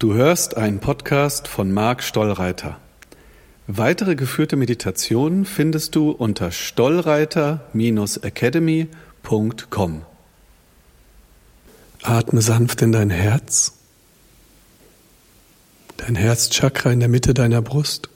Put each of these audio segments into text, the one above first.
Du hörst einen Podcast von Marc Stollreiter. Weitere geführte Meditationen findest du unter stollreiter-academy.com. Atme sanft in dein Herz, dein Herzchakra in der Mitte deiner Brust.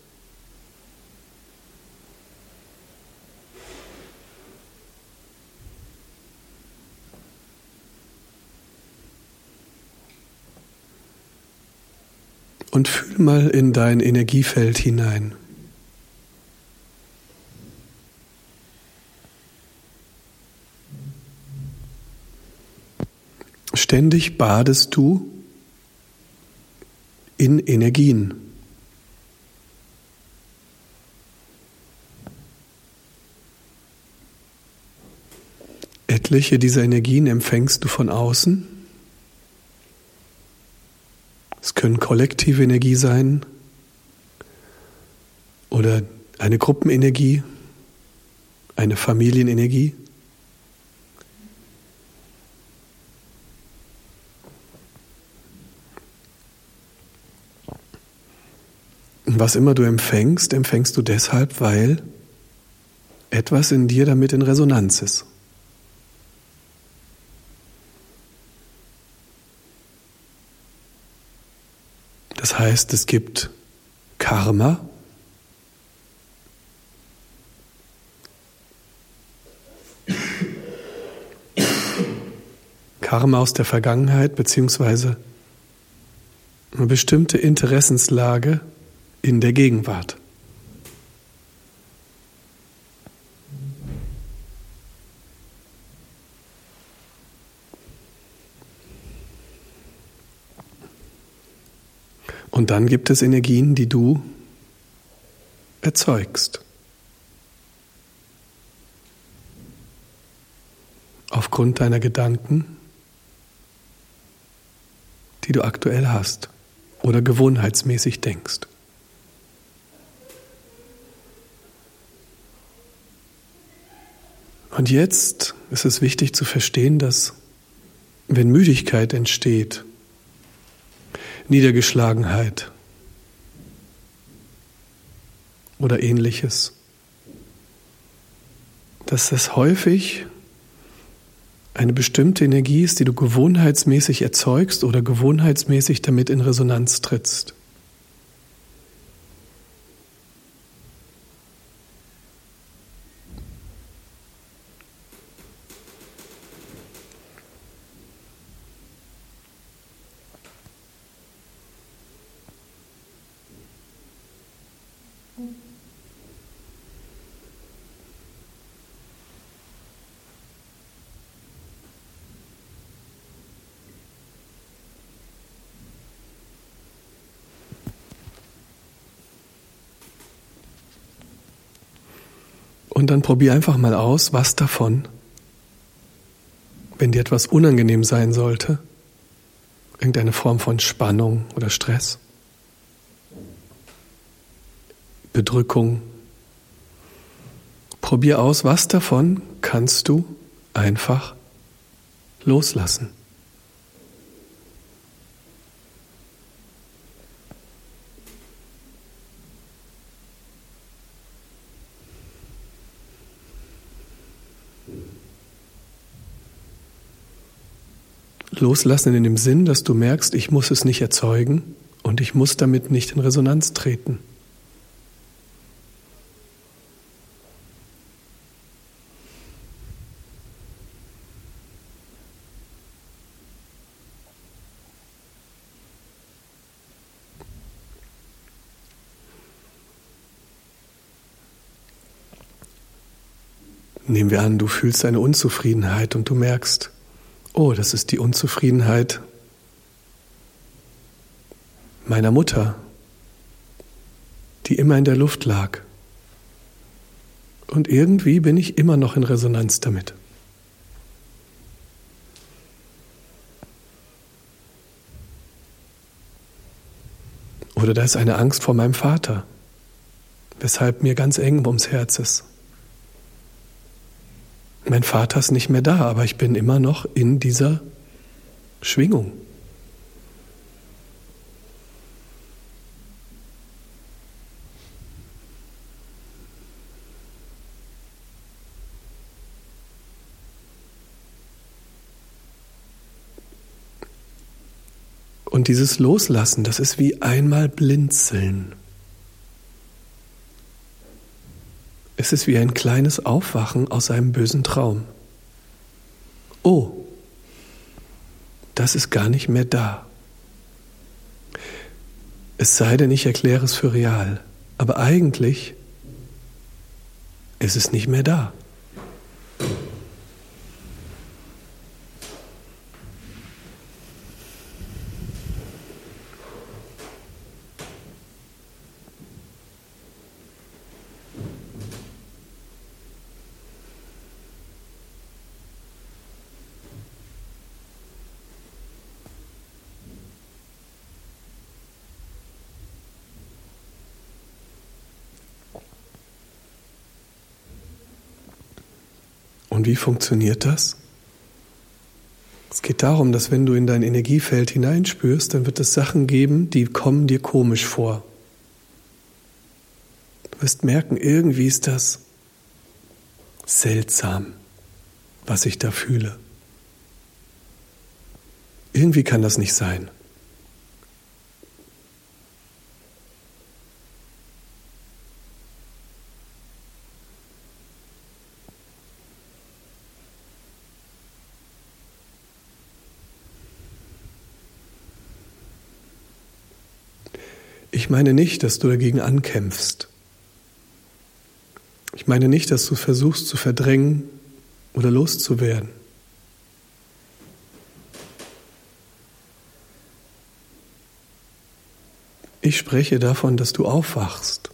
Und fühl mal in dein Energiefeld hinein. Ständig badest du in Energien. Etliche dieser Energien empfängst du von außen es können kollektive Energie sein oder eine Gruppenenergie, eine Familienenergie. Und was immer du empfängst, empfängst du deshalb, weil etwas in dir damit in Resonanz ist. Das heißt, es gibt Karma, Karma aus der Vergangenheit beziehungsweise eine bestimmte Interessenslage in der Gegenwart. Und dann gibt es Energien, die du erzeugst. Aufgrund deiner Gedanken, die du aktuell hast oder gewohnheitsmäßig denkst. Und jetzt ist es wichtig zu verstehen, dass wenn Müdigkeit entsteht, Niedergeschlagenheit oder ähnliches, dass das häufig eine bestimmte Energie ist, die du gewohnheitsmäßig erzeugst oder gewohnheitsmäßig damit in Resonanz trittst. Und dann probier einfach mal aus, was davon, wenn dir etwas unangenehm sein sollte, irgendeine Form von Spannung oder Stress, Bedrückung, probier aus, was davon kannst du einfach loslassen. Loslassen in dem Sinn, dass du merkst, ich muss es nicht erzeugen und ich muss damit nicht in Resonanz treten. Nehmen wir an, du fühlst eine Unzufriedenheit und du merkst, oh, das ist die Unzufriedenheit meiner Mutter, die immer in der Luft lag. Und irgendwie bin ich immer noch in Resonanz damit. Oder da ist eine Angst vor meinem Vater, weshalb mir ganz eng ums Herz ist mein Vater ist nicht mehr da, aber ich bin immer noch in dieser Schwingung. Und dieses Loslassen, das ist wie einmal blinzeln. Es ist wie ein kleines Aufwachen aus einem bösen Traum. Oh, das ist gar nicht mehr da. Es sei denn, ich erkläre es für real, aber eigentlich ist es nicht mehr da. Und wie funktioniert das? Es geht darum, dass wenn du in dein Energiefeld hineinspürst, dann wird es Sachen geben, die kommen dir komisch vor. Du wirst merken, irgendwie ist das seltsam, was ich da fühle. Irgendwie kann das nicht sein. Ich meine nicht, dass du dagegen ankämpfst. Ich meine nicht, dass du versuchst zu verdrängen oder loszuwerden. Ich spreche davon, dass du aufwachst.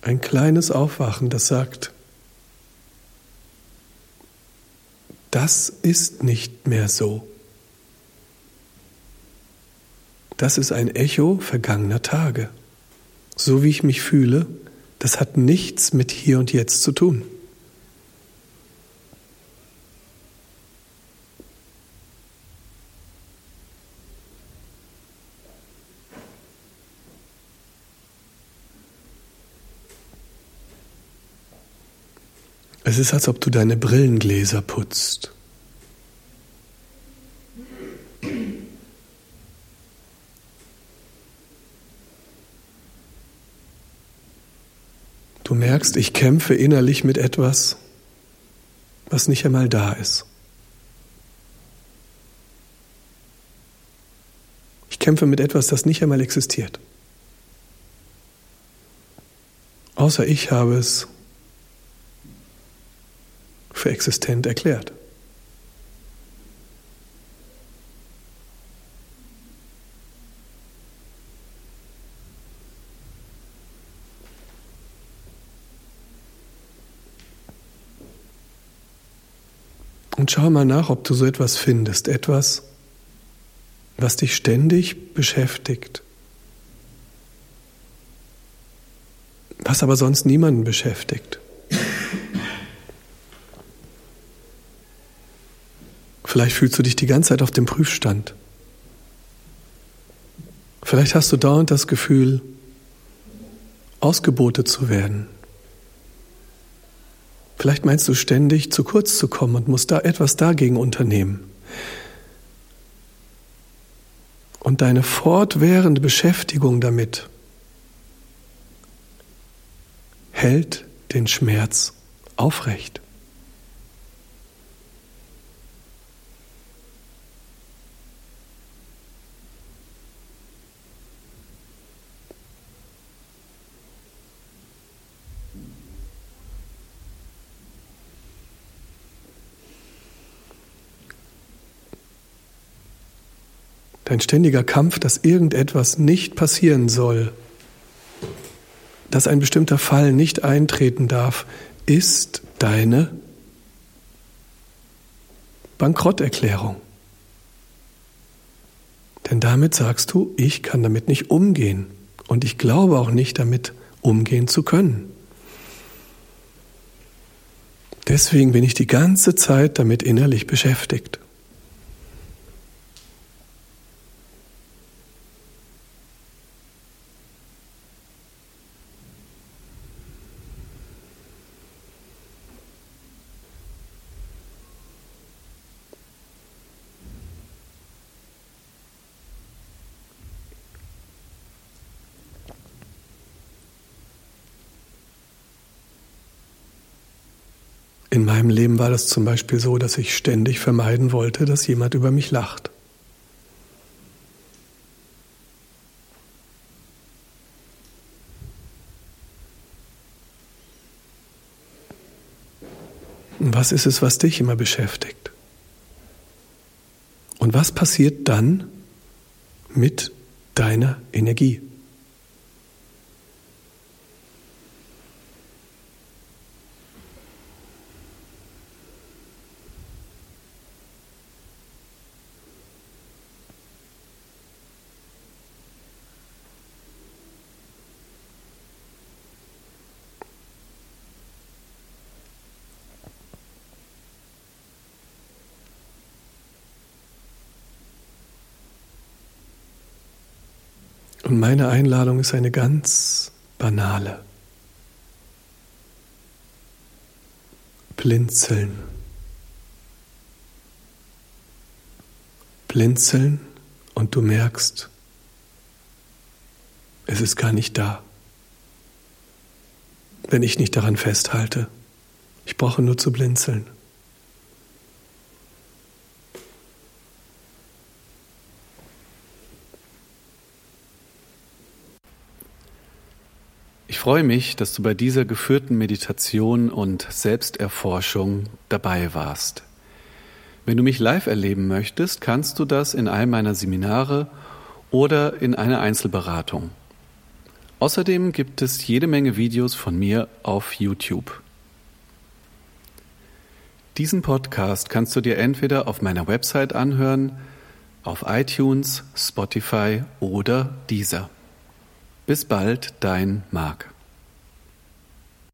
Ein kleines Aufwachen, das sagt, das ist nicht mehr so. Das ist ein Echo vergangener Tage. So wie ich mich fühle, das hat nichts mit hier und jetzt zu tun. Es ist, als ob du deine Brillengläser putzt. Du merkst, ich kämpfe innerlich mit etwas, was nicht einmal da ist. Ich kämpfe mit etwas, das nicht einmal existiert. Außer ich habe es für existent erklärt. Und schau mal nach, ob du so etwas findest. Etwas, was dich ständig beschäftigt. Was aber sonst niemanden beschäftigt. Vielleicht fühlst du dich die ganze Zeit auf dem Prüfstand. Vielleicht hast du dauernd das Gefühl, ausgebotet zu werden, Vielleicht meinst du ständig zu kurz zu kommen und musst da etwas dagegen unternehmen. Und deine fortwährende Beschäftigung damit hält den Schmerz aufrecht. Dein ständiger Kampf, dass irgendetwas nicht passieren soll, dass ein bestimmter Fall nicht eintreten darf, ist deine Bankrotterklärung. Denn damit sagst du, ich kann damit nicht umgehen und ich glaube auch nicht damit umgehen zu können. Deswegen bin ich die ganze Zeit damit innerlich beschäftigt. In meinem Leben war das zum Beispiel so, dass ich ständig vermeiden wollte, dass jemand über mich lacht. Und was ist es, was dich immer beschäftigt? Und was passiert dann mit deiner Energie? Und meine Einladung ist eine ganz banale. Blinzeln. Blinzeln und du merkst, es ist gar nicht da. Wenn ich nicht daran festhalte, ich brauche nur zu blinzeln. Freue mich, dass du bei dieser geführten Meditation und Selbsterforschung dabei warst. Wenn du mich live erleben möchtest, kannst du das in einem meiner Seminare oder in einer Einzelberatung. Außerdem gibt es jede Menge Videos von mir auf YouTube. Diesen Podcast kannst du dir entweder auf meiner Website anhören, auf iTunes, Spotify oder Deezer. Bis bald, dein Marc.